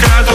sacado